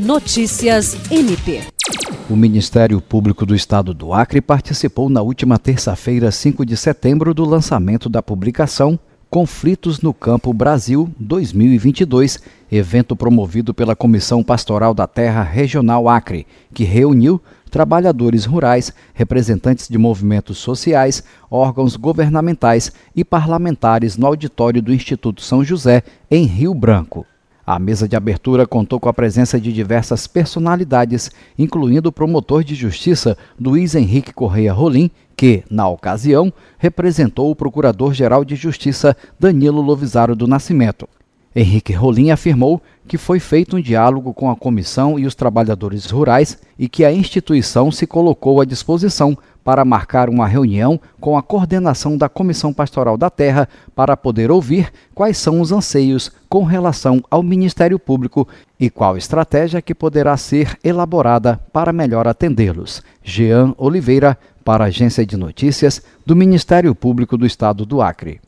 Notícias MP. O Ministério Público do Estado do Acre participou na última terça-feira, 5 de setembro, do lançamento da publicação Conflitos no Campo Brasil 2022, evento promovido pela Comissão Pastoral da Terra Regional Acre, que reuniu trabalhadores rurais, representantes de movimentos sociais, órgãos governamentais e parlamentares no auditório do Instituto São José, em Rio Branco. A mesa de abertura contou com a presença de diversas personalidades, incluindo o promotor de justiça Luiz Henrique Correia Rolim, que, na ocasião, representou o procurador-geral de justiça Danilo Lovisaro do Nascimento. Henrique Rolim afirmou que foi feito um diálogo com a comissão e os trabalhadores rurais e que a instituição se colocou à disposição para marcar uma reunião com a coordenação da Comissão Pastoral da Terra para poder ouvir quais são os anseios com relação ao Ministério Público e qual estratégia que poderá ser elaborada para melhor atendê-los. Jean Oliveira, para a Agência de Notícias do Ministério Público do Estado do Acre.